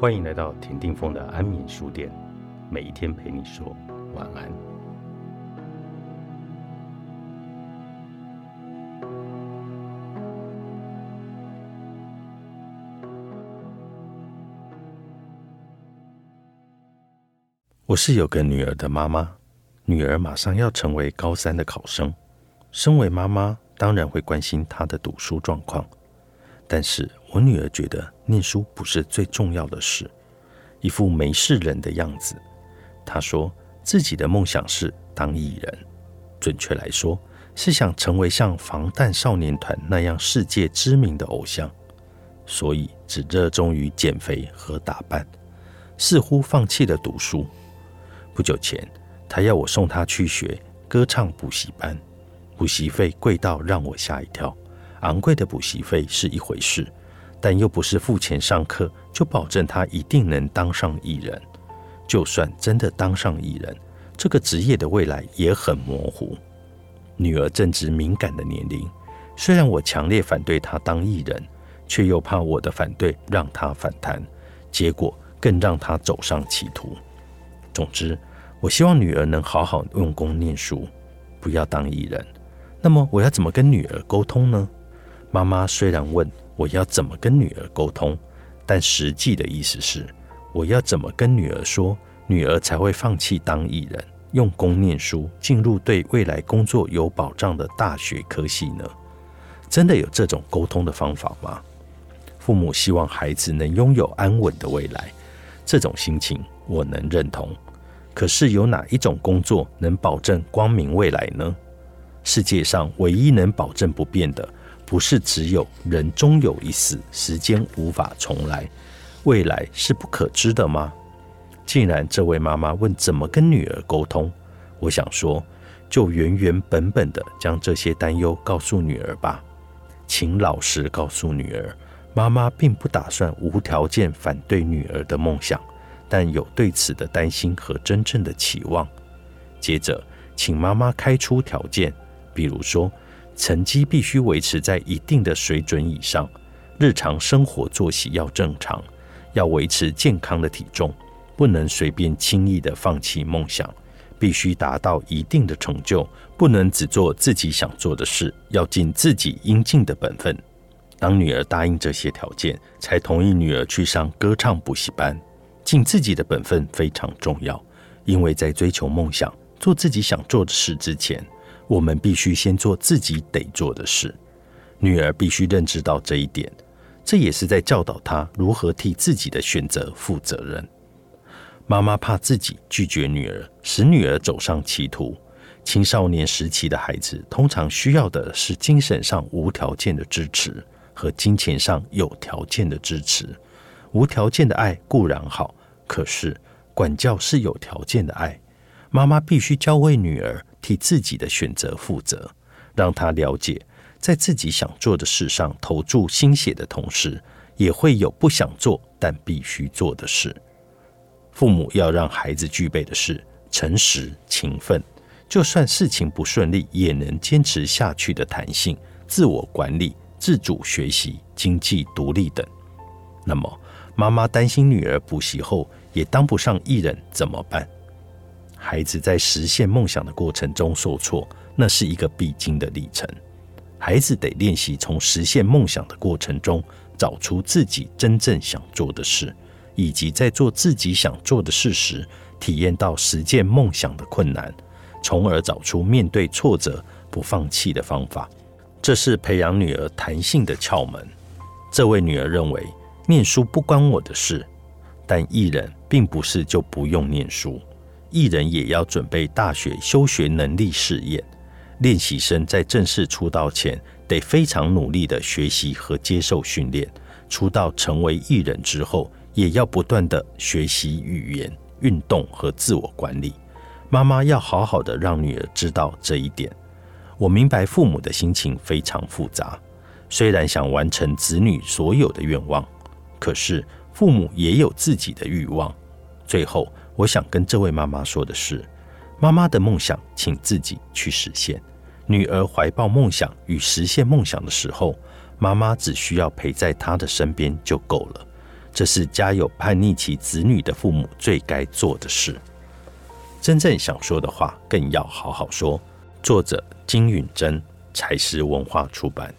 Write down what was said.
欢迎来到田定峰的安眠书店，每一天陪你说晚安。我是有个女儿的妈妈，女儿马上要成为高三的考生，身为妈妈，当然会关心她的读书状况。但是我女儿觉得念书不是最重要的事，一副没事人的样子。她说自己的梦想是当艺人，准确来说是想成为像防弹少年团那样世界知名的偶像，所以只热衷于减肥和打扮，似乎放弃了读书。不久前，她要我送她去学歌唱补习班，补习费贵到让我吓一跳。昂贵的补习费是一回事，但又不是付钱上课就保证他一定能当上艺人。就算真的当上艺人，这个职业的未来也很模糊。女儿正值敏感的年龄，虽然我强烈反对她当艺人，却又怕我的反对让她反弹，结果更让她走上歧途。总之，我希望女儿能好好用功念书，不要当艺人。那么，我要怎么跟女儿沟通呢？妈妈虽然问我要怎么跟女儿沟通，但实际的意思是我要怎么跟女儿说，女儿才会放弃当艺人，用功念书，进入对未来工作有保障的大学科系呢？真的有这种沟通的方法吗？父母希望孩子能拥有安稳的未来，这种心情我能认同。可是有哪一种工作能保证光明未来呢？世界上唯一能保证不变的。不是只有人终有一死，时间无法重来，未来是不可知的吗？既然这位妈妈问怎么跟女儿沟通，我想说，就原原本本的将这些担忧告诉女儿吧。请老实告诉女儿，妈妈并不打算无条件反对女儿的梦想，但有对此的担心和真正的期望。接着，请妈妈开出条件，比如说。成绩必须维持在一定的水准以上，日常生活作息要正常，要维持健康的体重，不能随便轻易的放弃梦想，必须达到一定的成就，不能只做自己想做的事，要尽自己应尽的本分。当女儿答应这些条件，才同意女儿去上歌唱补习班。尽自己的本分非常重要，因为在追求梦想、做自己想做的事之前。我们必须先做自己得做的事，女儿必须认知到这一点，这也是在教导她如何替自己的选择负责任。妈妈怕自己拒绝女儿，使女儿走上歧途。青少年时期的孩子通常需要的是精神上无条件的支持和金钱上有条件的支持。无条件的爱固然好，可是管教是有条件的爱。妈妈必须教会女儿。替自己的选择负责，让他了解，在自己想做的事上投注心血的同时，也会有不想做但必须做的事。父母要让孩子具备的是诚实、勤奋，就算事情不顺利，也能坚持下去的弹性、自我管理、自主学习、经济独立等。那么，妈妈担心女儿补习后也当不上艺人怎么办？孩子在实现梦想的过程中受挫，那是一个必经的历程。孩子得练习从实现梦想的过程中找出自己真正想做的事，以及在做自己想做的事时体验到实践梦想的困难，从而找出面对挫折不放弃的方法。这是培养女儿弹性的窍门。这位女儿认为，念书不关我的事，但艺人并不是就不用念书。艺人也要准备大学修学能力试验，练习生在正式出道前得非常努力的学习和接受训练。出道成为艺人之后，也要不断的学习语言、运动和自我管理。妈妈要好好的让女儿知道这一点。我明白父母的心情非常复杂，虽然想完成子女所有的愿望，可是父母也有自己的欲望。最后。我想跟这位妈妈说的是：妈妈的梦想，请自己去实现。女儿怀抱梦想与实现梦想的时候，妈妈只需要陪在她的身边就够了。这是家有叛逆期子女的父母最该做的事。真正想说的话，更要好好说。作者金允珍，才师文化出版。